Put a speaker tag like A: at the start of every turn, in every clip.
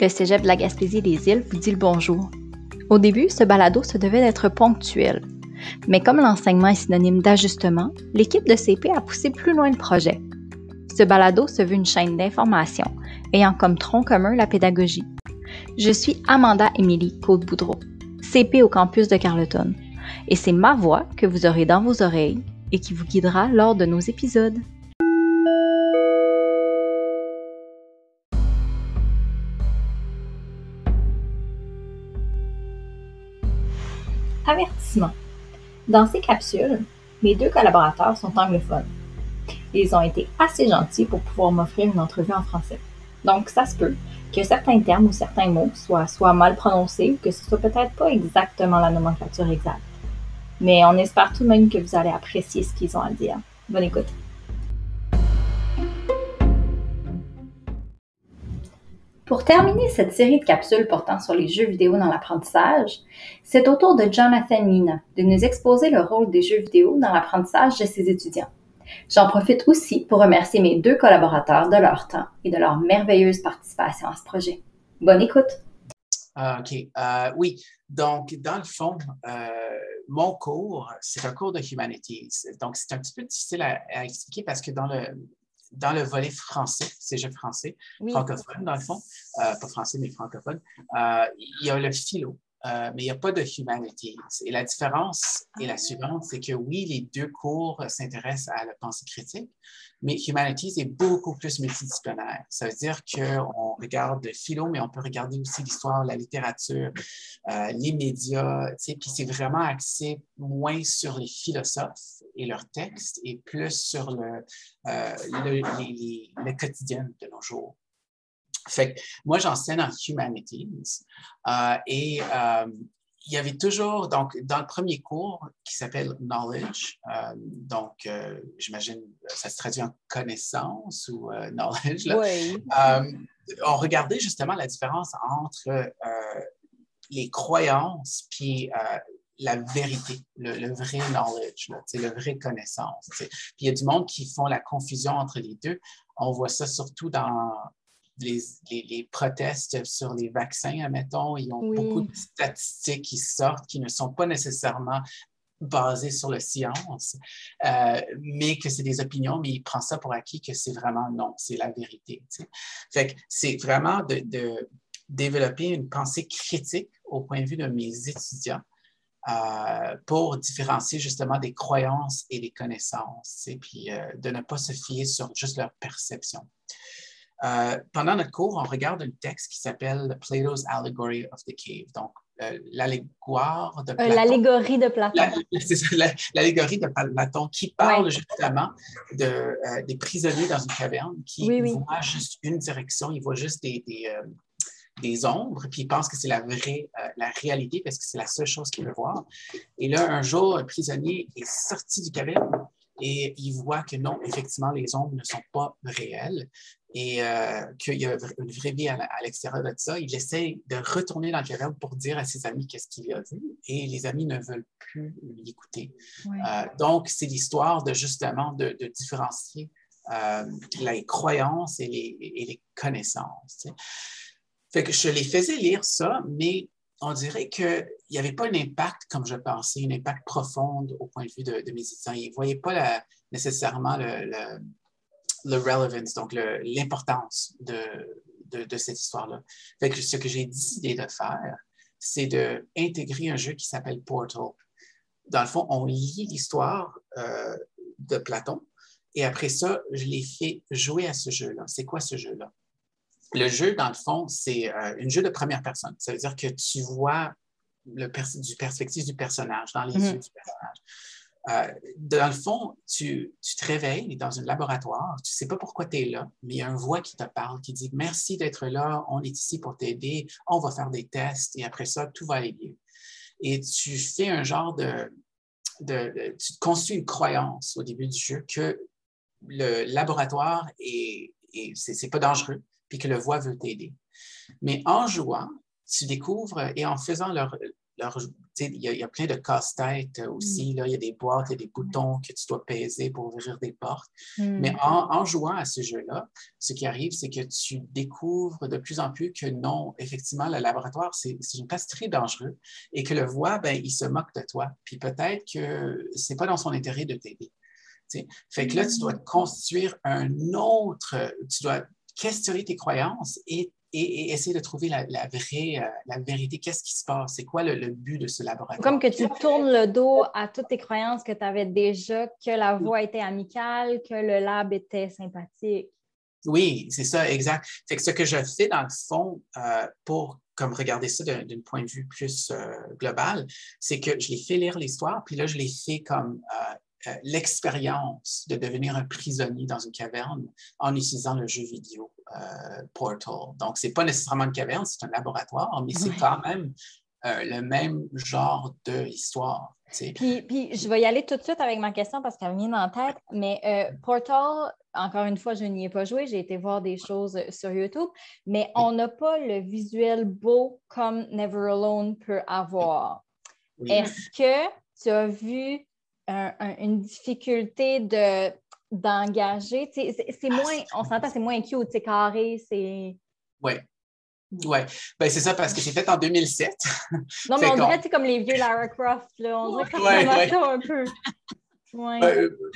A: Le Cégep de la Gaspésie des Îles vous dit le bonjour. Au début, ce balado se devait d'être ponctuel. Mais comme l'enseignement est synonyme d'ajustement, l'équipe de CP a poussé plus loin le projet. Ce balado se veut une chaîne d'information ayant comme tronc commun la pédagogie. Je suis Amanda Émilie Côte-Boudreau, CP au campus de Carleton, et c'est ma voix que vous aurez dans vos oreilles et qui vous guidera lors de nos épisodes. Avertissement. Dans ces capsules, mes deux collaborateurs sont anglophones. Ils ont été assez gentils pour pouvoir m'offrir une entrevue en français. Donc, ça se peut que certains termes ou certains mots soient mal prononcés ou que ce soit peut-être pas exactement la nomenclature exacte. Mais on espère tout de même que vous allez apprécier ce qu'ils ont à dire. Bonne écoute. Pour terminer cette série de capsules portant sur les jeux vidéo dans l'apprentissage, c'est au tour de Jonathan Nina de nous exposer le rôle des jeux vidéo dans l'apprentissage de ses étudiants. J'en profite aussi pour remercier mes deux collaborateurs de leur temps et de leur merveilleuse participation à ce projet. Bonne écoute!
B: Ah, OK. Euh, oui, donc dans le fond, euh, mon cours, c'est un cours de humanities. Donc, c'est un petit peu difficile à expliquer parce que dans le, dans le volet français, cégep français, francophone dans le fond, euh, pas français mais francophone, euh, il y a le philo, euh, mais il n'y a pas de humanities. Et la différence est la ah. suivante, c'est que oui, les deux cours s'intéressent à la pensée critique, mais humanities est beaucoup plus multidisciplinaire. Ça veut dire qu'on regarde le philo, mais on peut regarder aussi l'histoire, la littérature, les médias, puis c'est vraiment axé moins sur les philosophes et leurs textes et plus sur le, euh, le, quotidien de nos jours. Fait que moi, j'enseigne en humanities euh, et euh, il y avait toujours, donc, dans le premier cours qui s'appelle Knowledge, donc, j'imagine, ça se traduit en connaissance ou knowledge,
A: Oui.
B: on regardait justement la différence entre les croyances puis la vérité, le, vrai knowledge, c'est le vrai connaissance. Puis il y a du monde qui font la confusion entre les deux. On voit ça surtout dans les, les, protestes sur les vaccins, admettons. Ils ont beaucoup de statistiques qui sortent qui ne sont pas nécessairement basées sur la science, euh, mais que c'est des opinions, mais ils prennent ça pour acquis que c'est vraiment non, c'est la vérité. Fait que c'est vraiment de, de développer une pensée critique au point de vue de mes étudiants euh, pour différencier justement des croyances et des connaissances, et puis euh, de ne pas se fier sur juste leur perception. Euh, pendant notre cours, on regarde un texte qui s'appelle Plato's Allegory of the Cave, donc l'allégoire de Platon.
A: l'allégorie de Platon.
B: l'allégorie de Platon qui parle justement de, des prisonniers dans une caverne qui voient juste une direction, ils voient juste des, des ombres, puis il pense que c'est la vraie, euh, la réalité parce que c'est la seule chose qu'il veut voir. Et là, un jour, un prisonnier est sorti du caverne et il voit que non, effectivement, les ombres ne sont pas réelles et euh, qu'il y a une vraie vie à, l'extérieur de ça. Il essaie de retourner dans le caverne pour dire à ses amis qu'est-ce qu'il a vu et les amis ne veulent plus l'écouter. Euh, donc, c'est l'histoire de justement de, différencier les croyances et les, et les connaissances. Fait que je les faisais lire ça, mais on dirait qu'il n'y avait pas un impact comme je pensais, un impact profond au point de vue de, mes étudiants. Ils ne voyaient pas nécessairement le, le, relevance, donc l'importance de, cette histoire-là. Ce que j'ai décidé de faire, c'est d'intégrer un jeu qui s'appelle Portal. Dans le fond, on lit l'histoire euh, de Platon et après ça, je les fais jouer à ce jeu-là. C'est quoi ce jeu-là? Le jeu, dans le fond, c'est euh, un jeu de première personne. Ça veut dire que tu vois le du perspective du personnage, dans les mhm. yeux du personnage. Euh, dans le fond, tu, te réveilles dans un laboratoire, tu ne sais pas pourquoi tu es là, mais il y a une voix qui te parle, qui dit Merci d'être là, on est ici pour t'aider, on va faire des tests et après ça, tout va aller bien. Et tu fais un genre de. de, tu construis une croyance au début du jeu que le laboratoire est, c'est pas dangereux, puis que le voix veut t'aider. Mais en jouant, tu découvres et en faisant leur, il y, a plein de casse-têtes aussi. Mm. Il y a des boîtes, il y a des boutons que tu dois peser pour ouvrir des portes. Mm. Mais en, jouant à ce jeu-là, ce qui arrive, c'est que tu découvres de plus en plus que non, effectivement, le laboratoire, c'est une place très dangereuse et que le voix, ben, il se moque de toi. Puis peut-être que ce n'est pas dans son intérêt de t'aider. Fait que là, tu dois mm. construire un autre, tu dois questionner tes croyances et et, essayer de trouver la, vraie, euh, la vérité. Qu'est-ce qui se passe? C'est quoi le, but de ce laboratoire?
A: Comme que tu tournes le dos à toutes tes croyances que tu avais déjà, que la voix était amicale, que le lab était sympathique.
B: Oui, c'est ça, exact. Fait que ce que je fais dans le fond euh, pour comme regarder ça d'un point de vue plus euh, global, c'est que je les fais lire l'histoire, puis là, je les fais comme euh, l'expérience de devenir un prisonnier dans une caverne en utilisant le jeu vidéo euh, Portal. Donc, ce n'est pas nécessairement une caverne, c'est un laboratoire, mais c'est quand même euh, le même genre d'histoire.
A: Puis, puis, je vais y aller tout de suite avec ma question parce qu'elle vient en tête. Mais Portal, encore une fois, je n'y ai pas joué. J'ai été voir des choses sur YouTube, mais on n'a pas le visuel beau comme Never Alone peut avoir. Est-ce que tu as vu une difficulté de d'engager. C'est ah, moins, on s'entend, c'est moins cute, c'est carré, c'est.
B: Oui. Oui, ben, c'est ça parce que c'est fait en 2007.
A: Non, mais on dirait c'est comme les vieux Lara Croft, là. On dirait que ouais, ouais. ça un peu.
B: Oui,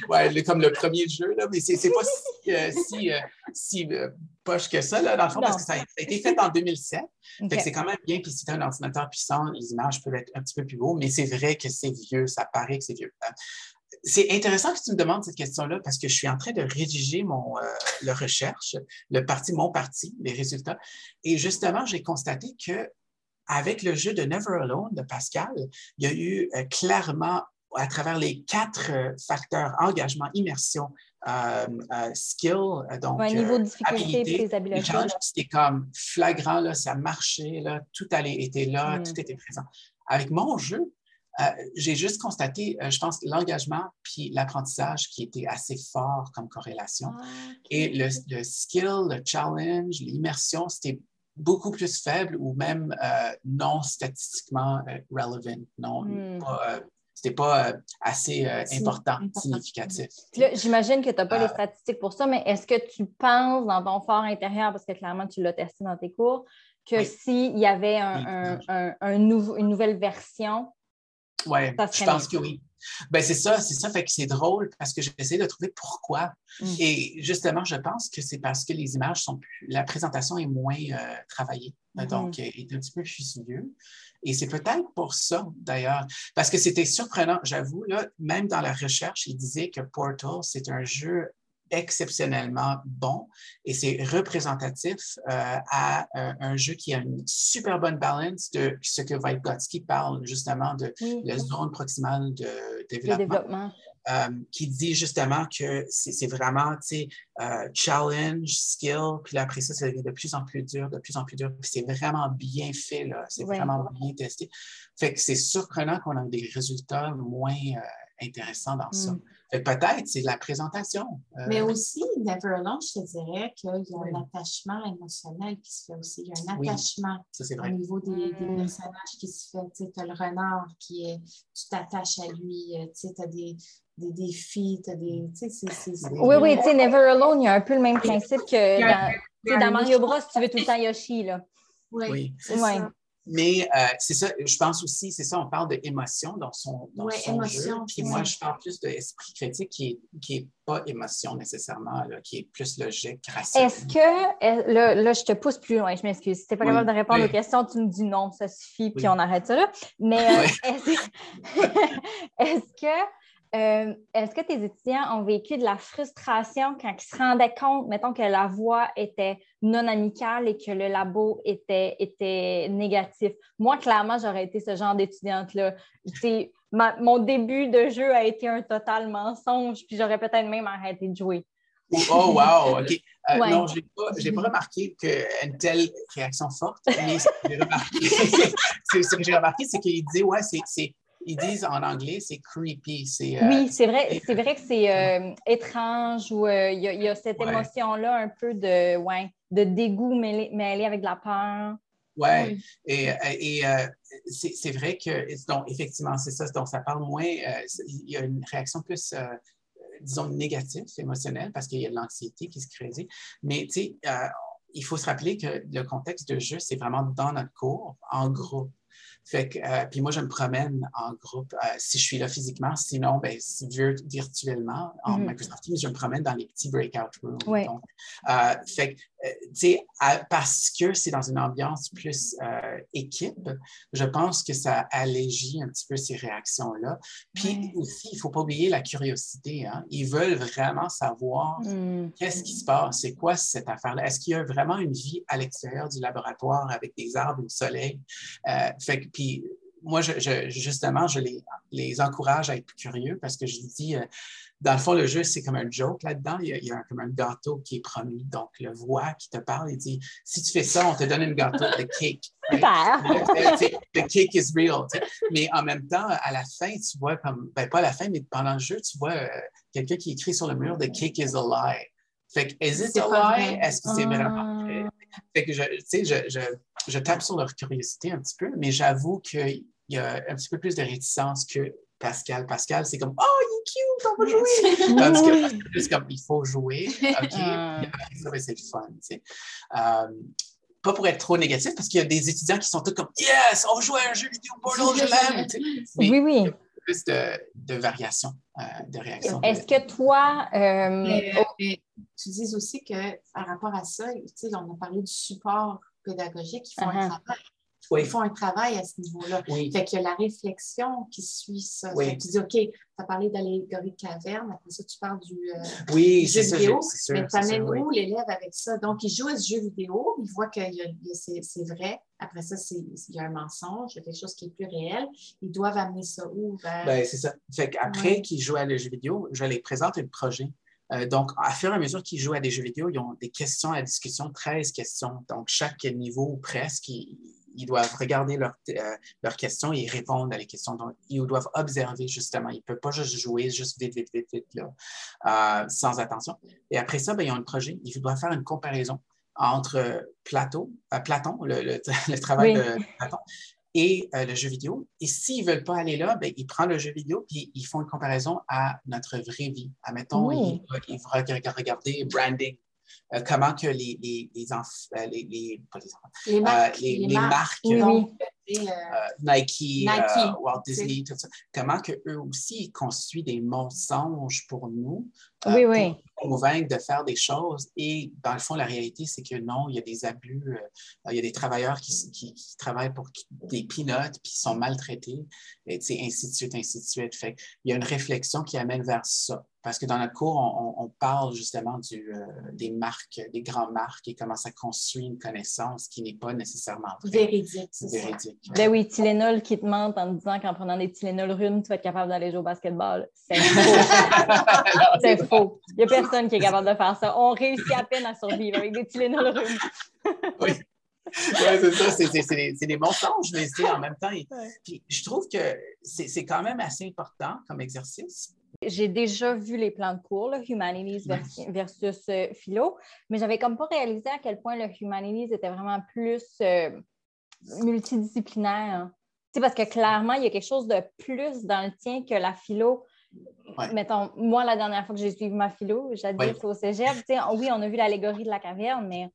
B: ouais, comme le premier jeu, là, mais c'est pas si, euh, si, euh, si euh, poche que ça, là, dans le fond, parce que ça a, été fait en 2007. c'est quand même bien, puis si tu un ordinateur puissant, les images peuvent être un petit peu plus beaux, mais c'est vrai que c'est vieux, ça paraît que c'est vieux. C'est intéressant que tu me demandes cette question-là parce que je suis en train de rédiger mon, le recherche, le parti, mon parti, les résultats. Et justement, j'ai constaté que avec le jeu de Never Alone de Pascal, il y a eu clairement à travers les quatre euh, facteurs, engagement, immersion, euh, euh, skill, donc
A: niveau de difficulté, habiletés.
B: C'était comme flagrant, là, ça marchait, là, tout allait, était là, mm. tout était présent. Avec mon jeu, j'ai juste constaté, je pense, l'engagement puis l'apprentissage qui était assez fort comme corrélation. Ah, Et le, le, skill, le challenge, l'immersion, c'était beaucoup plus faible ou même non statistiquement relevant, non, mm. pas, c'était pas euh, assez euh, important, significatif.
A: J'imagine que tu n'as pas les euh, statistiques pour ça, mais est-ce que tu penses dans ton fort intérieur, parce que clairement tu l'as testé dans tes cours, que s'il y avait un, un, une nouvelle version,
B: oui, je pense que oui. Ben c'est ça, c'est ça. Fait que c'est drôle parce que j'essaie de trouver pourquoi. Mm. Et justement, je pense que c'est parce que les images sont plus. La présentation est moins travaillée, mm-hmm. donc est un petit peu vieux. Et c'est peut-être pour ça, d'ailleurs, parce que c'était surprenant, j'avoue, là, même dans la recherche, il disait que Portal, c'est un jeu exceptionnellement bon et c'est représentatif euh, à euh, un jeu qui a une super bonne balance de ce que Vygotsky parle justement de la zone proximale de développement. Euh, qui dit justement que c'est vraiment, tu sais, challenge, skill, puis après ça, ça devient de plus en plus dur, de plus en plus dur, puis c'est vraiment bien fait, là, c'est vraiment bien testé. Fait que c'est surprenant qu'on ait des résultats moins intéressants dans ça. Peut-être, c'est la présentation.
C: Mais aussi, Neverland, je te dirais qu'il y a un attachement émotionnel qui se fait aussi. Il y a un attachement au niveau des, mm. personnages qui se fait. Tu as le renard qui est, tu t'attaches à lui, tu as des, des défis, tu as des.
A: Oui, oui, tu sais, Never Alone, il y a un peu le même principe que dans, dans Mario Bros, tu veux tout le temps Yoshi. Là.
B: Oui, c'est ça. Mais euh, c'est ça, je pense aussi, c'est ça, on parle d'émotion dans son, dans son jeu. Puis moi, je parle plus d'esprit critique qui n'est qui est pas émotion nécessairement, là, qui est plus logique, rationnel.
A: Est-ce que, là, là, je te pousse plus loin, je m'excuse. Si tu n'es pas capable de répondre aux questions, tu me dis non, ça suffit, puis on arrête ça là. Mais euh, est-ce que euh, est-ce que tes étudiants ont vécu de la frustration quand ils se rendaient compte, mettons, que la voix était non amicale et que le labo était, était négatif? Moi, clairement, j'aurais été ce genre d'étudiante-là. mon début de jeu a été un total mensonge, puis j'aurais peut-être même arrêté de jouer.
B: Oh, wow, OK. Euh, non, je n'ai pas, remarqué une telle réaction forte, mais ce que j'ai remarqué, c'est, remarqué, c'est qu'il dit, ouais, c'est ils disent en anglais, c'est creepy.
A: Euh, oui, c'est vrai, c'est vrai que c'est euh, étrange ou euh, il y, a cette émotion-là un peu de, ouais, de dégoût mêlé, avec de la peur.
B: Ouais. Et, et c'est vrai que, donc, effectivement, c'est ça. Donc, ça parle moins, il y a une réaction plus disons, négative, émotionnelle, parce qu'il y a de l'anxiété qui se crée. Mais, tu sais, il faut se rappeler que le contexte de jeu, c'est vraiment dans notre cours, en groupe. Fait que, euh, puis moi, je me promène en groupe euh, si je suis là physiquement. Sinon, ben, virtuellement, en mm-hmm. Microsoft Teams, je me promène dans les petits breakout rooms. Donc, euh, fait que, tu sais, parce que c'est dans une ambiance plus équipe, je pense que ça allégit un petit peu ces réactions-là. Puis aussi, il ne faut pas oublier la curiosité. Hein. Ils veulent vraiment savoir mm. qu'est-ce qui se passe, c'est quoi cette affaire-là? Est-ce qu'il y a vraiment une vie à l'extérieur du laboratoire avec des arbres, le soleil? fait que, puis moi, je, justement, je les, les, encourage à être curieux parce que je dis, euh, dans le fond, le jeu, c'est comme un joke là-dedans. Il y a, comme un gâteau qui est promis. Donc, le voix qui te parle, il dit, si tu fais ça, on te donne un gâteau, de cake. Le, cake is real. Mais en même temps, à la fin, tu vois comme, ben pas à la fin, mais pendant le jeu, tu vois euh, quelqu'un qui écrit sur le mur, The cake is a lie. Fait que, is it a lie? Est-ce que c'est vraiment vrai? Ah. Fait que, je, tu sais, je je tape sur leur curiosité un petit peu, mais j'avoue qu'il y a un petit peu plus de réticence que Pascal. Pascal, c'est comme Oh, il est cute, on va jouer. Tandis que c'est plus comme il faut jouer. OK, ah. c'est le fun. Euh, pas pour être trop négatif, parce qu'il y a des étudiants qui sont tous comme Yes, on joue à un jeu vidéo Portal, je l'aime.
A: Oui, oui.
B: Plus de, de variations, euh, de réactions.
A: Est-ce que toi. Euh,
C: tu dis aussi que par rapport à ça, on a parlé du support pédagogiques, ils font un uh-huh. Ils font un travail à ce niveau-là. Fait qu'il y a la réflexion qui suit ça. tu dis, OK, tu as parlé d'allégorie de caverne, après ça, tu parles du, euh,
B: oui,
C: jeu vidéo. mais tu amènes où l'élève avec ça? Donc, il joue à ce jeu vidéo, il voit que c'est vrai. Après ça, il y a un mensonge, il y a quelque chose qui est plus réel. Ils doivent amener ça où?
B: Ben, c'est ça. Fait qu'après qu'ils jouent à le jeu vidéo, je les présente un projet. Euh, donc, à fur et à mesure qu'ils jouent à des jeux vidéo, ils ont des questions à discussion, 13 questions. Donc, chaque niveau presque, ils, doivent regarder euh, leurs questions et répondre à les questions. Donc, ils doivent observer justement. Ils ne peuvent pas juste jouer juste vite, vite, vite, vite, là, euh, sans attention. Et après ça, ben, ils ont un projet. Ils doivent faire une comparaison entre Platon, Platon le, travail de Platon, et euh, le jeu vidéo. Et s'ils ne veulent pas aller là, ben, ils prennent le jeu vidéo et ils font une comparaison à notre vraie vie. Admettons, ils, ils vont regarder branding. Euh, comment que les, les, les, les, les, pas les, marques, les, marques, Nike, Walt Disney, tout ça, comment que eux aussi construisent des mensonges pour nous
A: oui, oui.
B: pour convaincre de faire des choses. Et dans le fond, la réalité, c'est que non, il y a des abus, euh, il y a des travailleurs qui, qui, travaillent pour des peanuts, puis sont maltraités, et ainsi de suite, ainsi de suite. Fait il y a une réflexion qui amène vers ça. Parce que dans notre cours, on, parle justement du, euh, des marques, des grandes marques et comment ça construit une connaissance qui n'est pas nécessairement
C: Véridique.
B: Véridique.
A: Ben oui, Tylenol qui te ment en te disant qu'en prenant des Tylenol runes, tu vas être capable d'aller jouer au basketball. C'est faux. C'est faux. Il n'y a personne qui est capable de faire ça. On réussit à peine à survivre avec des Tylenol runes.
B: oui. Oui, c'est ça, c'est des mensonges, mais en même temps. je trouve que c'est quand même assez important comme exercice
A: j'ai déjà vu les plans de cours, Humanities versus euh, Philo, mais j'avais comme pas réalisé à quel point le Humanities était vraiment plus euh, multidisciplinaire. sais, parce que clairement, il y a quelque chose de plus dans le tien que la philo. Mettons, moi, la dernière fois que j'ai suivi ma philo, j'ai dit au cégep, oui, on a vu l'allégorie de la caverne, mais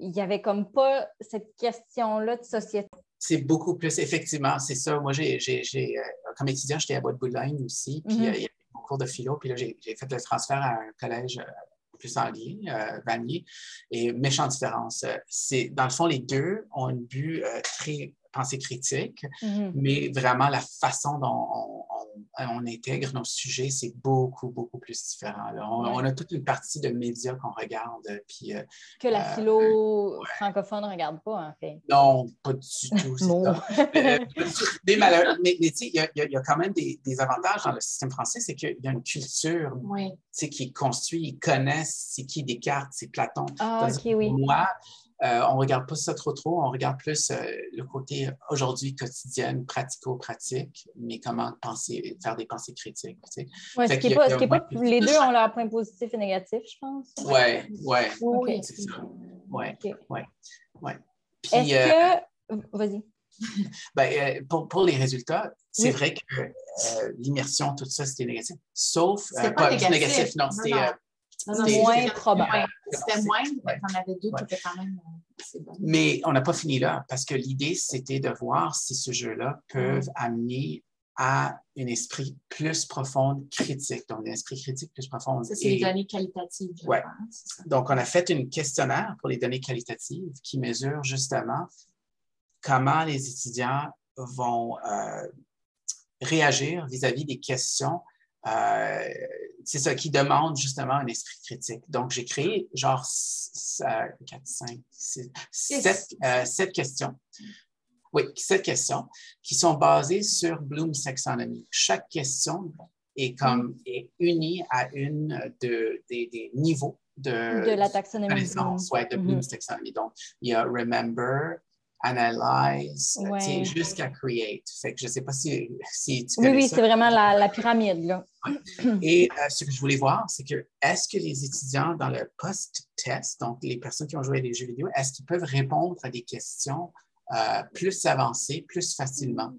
A: il n'y avait comme pas cette question-là de société
B: c'est beaucoup plus, effectivement, c'est ça. Moi, j'ai, euh, comme étudiant, j'étais à Bois-de-Boulogne aussi, puis mm-hmm. euh, il y avait mon cours de philo, puis là, j'ai, fait le transfert à un collège euh, plus anglais, Vanier, et méchante différence. C'est, dans le fond, les deux ont un but très pensée critique, mm-hmm. mais vraiment la façon dont on, intègre nos sujets, c'est beaucoup, beaucoup plus différent. On, a toute une partie de médias qu'on regarde. Puis, euh,
A: que la euh, philo francophone ne regarde pas, en fait.
B: Non, pas du tout. mais, mais, tu sais, il y, a quand même des, avantages dans le système français, c'est qu'il y a une culture qui est construite, ils connaissent c'est qui Descartes, c'est Platon.
A: Ah, ok, oui.
B: Moi, euh, on ne regarde pas ça trop trop, on regarde plus euh, le côté aujourd'hui quotidien, pratico-pratique, mais comment penser, faire des pensées critiques.
A: Ouais, ce qui est pas, les deux ont leurs points positifs et négatifs, je pense.
B: Oui, oui. Oui, c'est ça. Oui, oui, oui.
A: Est-ce que. Vas-y.
B: Ben, pour, pour, les résultats, c'est vrai que l'immersion, tout ça, c'était négatif. Sauf.
C: pas, négatif.
B: non, c'était.
A: moins probable.
C: C'était moins, mais on avait deux qui étaient quand même.
B: Mais on n'a pas fini là, parce que l'idée, c'était de voir si ce jeu-là peut amener à un esprit plus profond, critique. Donc, un esprit critique plus profond.
C: Ça, c'est les données qualitatives.
B: Ouais. Donc, on a fait un questionnaire pour les données qualitatives qui mesure justement comment les étudiants vont euh, réagir vis-à-vis des questions. Euh, c'est ça qui demande justement un esprit critique. Donc, j'ai créé genre 4, 5, 6, 7, questions oui, sept questions qui sont basées sur Bloom's taxonomie. Chaque question est comme mm. est unie à une de, des, niveaux de,
A: de la taxonomie.
B: Ouais, de Bloom's mm-hmm. taxonomie. Donc, il y a Remember, Analyze, jusqu'à Create. Fait que je ne sais pas si, si tu
A: Oui, oui, c'est vraiment la, la, pyramide. Là.
B: Et euh, ce que je voulais voir, c'est que est-ce que les étudiants dans le post-test, donc les personnes qui ont joué à des jeux vidéo, est-ce qu'ils peuvent répondre à des questions euh, plus avancé, plus facilement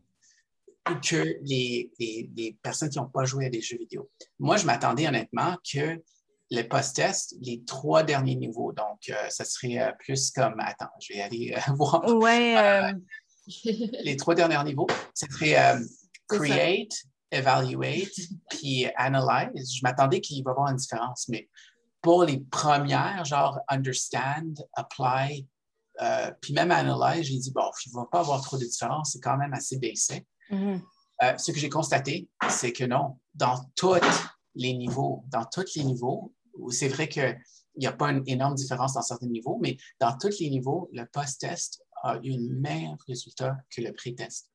B: que les, les, personnes qui n'ont pas joué à des jeux vidéo? Moi, je m'attendais honnêtement que les post-tests, les trois derniers niveaux, donc euh, ça serait euh, plus comme, attends, je vais aller voir.
A: Ouais.
B: les trois derniers niveaux, ça serait create, evaluate, puis analyze. Je m'attendais qu'il va y avoir une différence, mais pour les premières, genre understand, apply, euh, puis même à Analyze, j'ai dit, bon, il ne va pas avoir trop de différence, c'est quand même assez basic. Mm-hmm. Euh, ce que j'ai constaté, c'est que non, dans tous les niveaux, dans tous les niveaux, c'est vrai qu'il n'y a pas une énorme différence dans certains niveaux, mais dans tous les niveaux, le post-test a eu un meilleur résultat que le pré-test.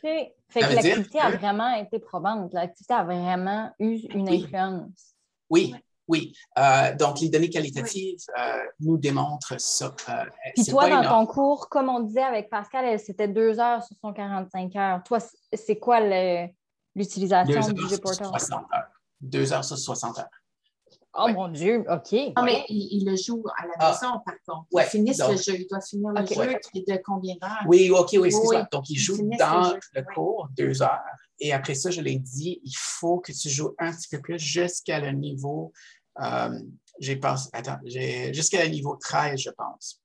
A: Fait, que l'activité a vraiment été probante. L'activité a vraiment eu une influence.
B: Oui, oui, euh, donc les données qualitatives euh, nous démontrent ça.
A: Euh, Puis toi, dans ton cours, comme on disait avec Pascal, c'était deux heures sur son 45 heures. Toi, c'est quoi l'utilisation du jeu portal?
B: Deux heures sur 60 heures.
A: Oh mon Dieu, OK.
C: Non, mais il, le joue à la ah. maison, par contre. Il finit le jeu. Il doit finir le jeu qui est de combien d'heures?
B: Oui, OK, oui, c'est ça. Donc, il joue dans le, cours deux heures. Et après ça, je l'ai dit, il faut que tu joues un petit peu plus jusqu'à le niveau euh, j'ai pensé, attends, jusqu'à le niveau 13, je pense.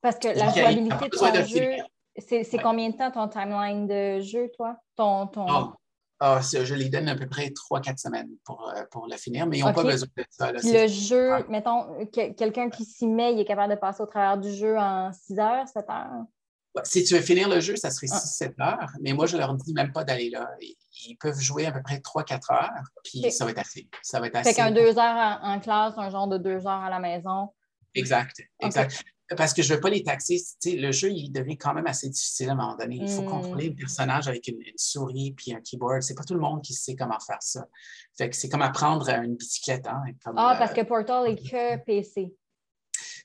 A: Parce que la jouabilité de ton jeu, c'est combien de temps ton timeline de jeu, toi? Ton, ton...
B: Ah, ah, je les donne à peu près 3-4 semaines pour, euh, pour le finir, mais ils n'ont pas besoin de ça.
A: le jeu, mettons, quelqu'un qui s'y met, il est capable de passer au travers du jeu en 6 heures, 7 heures?
B: Si tu veux finir le jeu, ça serait 6-7 ah. heures, mais moi, je leur dis même pas d'aller là. Ils peuvent jouer à peu près 3-4 heures, puis ça va être assez. Ça va être assez.
A: Fait qu'un 2 heures en, classe, un genre de 2 heures à la maison.
B: Exact, exact. Parce que je ne veux pas les taxer. le jeu, il devient quand même assez difficile à un moment donné. Il faut hmm. contrôler un personnage avec une, souris puis un keyboard. C'est pas tout le monde qui sait comment faire ça. Fait que c'est comme apprendre une bicyclette. Hein,
A: ah, parce que Portal est que PC.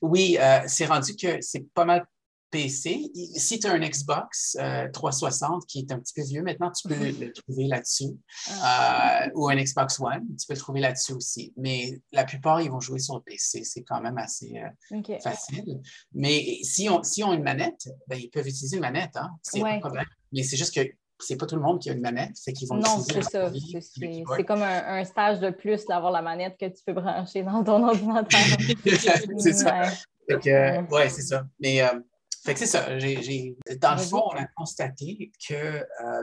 B: Oui, euh, c'est rendu que c'est pas mal PC. Si tu as un Xbox 360 euh, qui est un petit peu vieux maintenant, tu peux le trouver là-dessus. Ah. Euh, ou un Xbox One, tu peux le trouver là-dessus aussi. Mais la plupart, ils vont jouer sur le PC. C'est quand même assez euh, facile. Mais si on, si ont une manette, ben, ils peuvent utiliser une manette. Hein? C'est pas problème. Mais c'est juste que c'est pas tout le monde qui a une manette, c'est qu'ils vont
A: Non, c'est ça. C'est comme un, stage de plus d'avoir la manette que tu peux brancher dans ton ordinateur.
B: c'est ça. ouais, c'est ça. Mais fait que c'est ça. dans le fond, on a constaté que euh,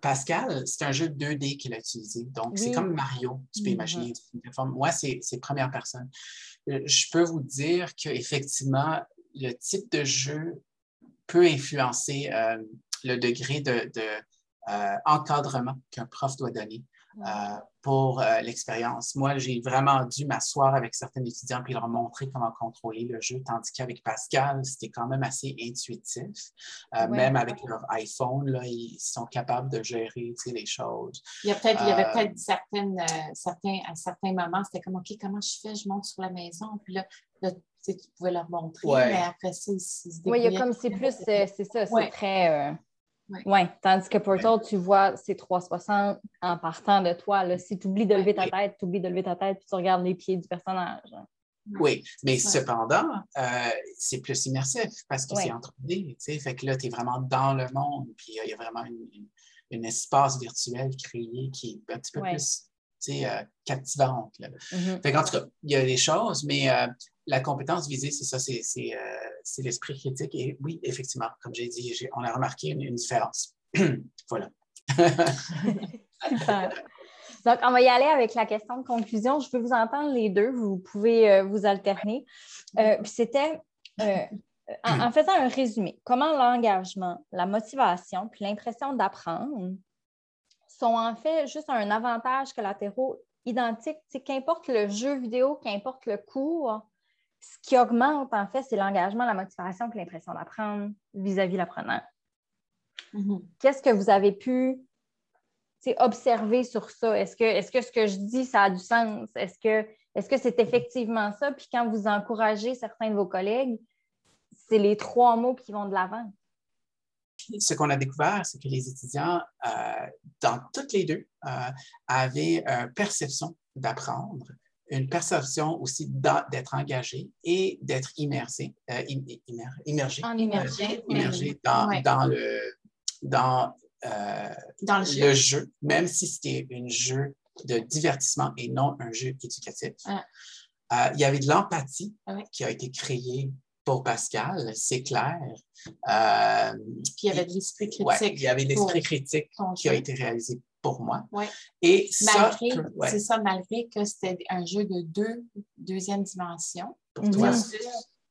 B: Pascal, c'est un jeu 2D qu'il a utilisé. Donc, c'est comme Mario, tu peux mm-hmm. imaginer. Moi, c'est première personne. Euh, je peux vous dire qu'effectivement, le type de jeu peut influencer euh, le degré de, encadrement qu'un prof doit donner. Euh, pour euh, l'expérience. Moi, j'ai vraiment dû m'asseoir avec certains étudiants et leur montrer comment contrôler le jeu, tandis qu'avec Pascal, c'était quand même assez intuitif. Euh, même avec leur iPhone, là, ils sont capables de gérer les choses.
C: Il y, a peut-être, il y avait peut-être certaines, certains, à certains moments, c'était comme, OK, comment je fais? Je monte sur la maison. Puis là, tu pouvais leur montrer, mais après ça, ils, se
A: Oui, il y a comme c'est plus, c'est ça, c'est très oui, tandis que Portal, tu vois, c'est 360 en partant de toi. Là. Si tu oublies de lever ta tête, tu oublies de lever ta tête puis tu regardes les pieds du personnage.
B: Oui, mais cependant, euh, c'est plus immersif parce que c'est en 3D, tu sais, fait que là, tu es vraiment dans le monde, puis il y a vraiment un espace virtuel créé qui est un petit peu plus, tu sais, euh, captivante. Là. Mm-hmm. Fait qu'en tout cas, il y a des choses, mais euh, la compétence visée, c'est ça, c'est l'esprit critique. Et oui, effectivement, comme j'ai dit, on a remarqué une, différence. voilà.
A: Super. Donc, on va y aller avec la question de conclusion. Je peux vous entendre les deux. Vous pouvez euh, vous alterner. Euh, c'était, euh, en, faisant un résumé, comment l'engagement, la motivation puis l'impression d'apprendre sont en fait juste un avantage collatéraux identique. Qu'importe le jeu vidéo, qu'importe le cours, ce qui augmente, en fait, c'est l'engagement, la motivation puis l'impression d'apprendre vis-à-vis l'apprenant. Mm-hmm. Qu'est-ce que vous avez pu observer sur ça? Est-ce que, est-ce que ce que je dis, ça a du sens? Est-ce que, est-ce que c'est effectivement ça? Puis quand vous encouragez certains de vos collègues, c'est les trois mots qui vont de l'avant.
B: Ce qu'on a découvert, c'est que les étudiants, euh, dans toutes les deux, euh, avaient une perception d'apprendre, une perception aussi d'être engagé et d'être immersé, euh, immergé, immergé, dans, dans, le, dans euh, dans le jeu. même si c'était un jeu de divertissement et non un jeu éducatif. Euh, il y avait de l'empathie qui a été créée pour Pascal, c'est clair.
C: Euh, Puis il y avait de l'esprit critique.
B: il y avait l'esprit critique qui a été réalisé pour moi.
C: Et malgré, c'est ça, malgré que c'était un jeu de deux, deuxième dimension. Pour toi,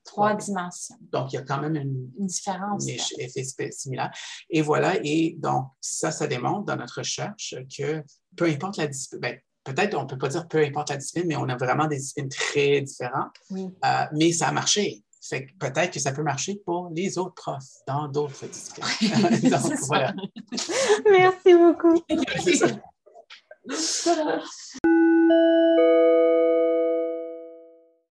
C: trois dimensions.
B: Donc, il y a quand même une, différence. Effet similaire. Et voilà, et donc, ça, ça démontre dans notre recherche que peu importe la discipline, ben, peut-être on ne peut pas dire peu importe la discipline, mais on a vraiment des disciplines très différentes. Euh, mais ça a marché. Fait que peut-être que ça peut marcher pour les autres profs dans d'autres disciplines. donc,
A: voilà. Merci beaucoup.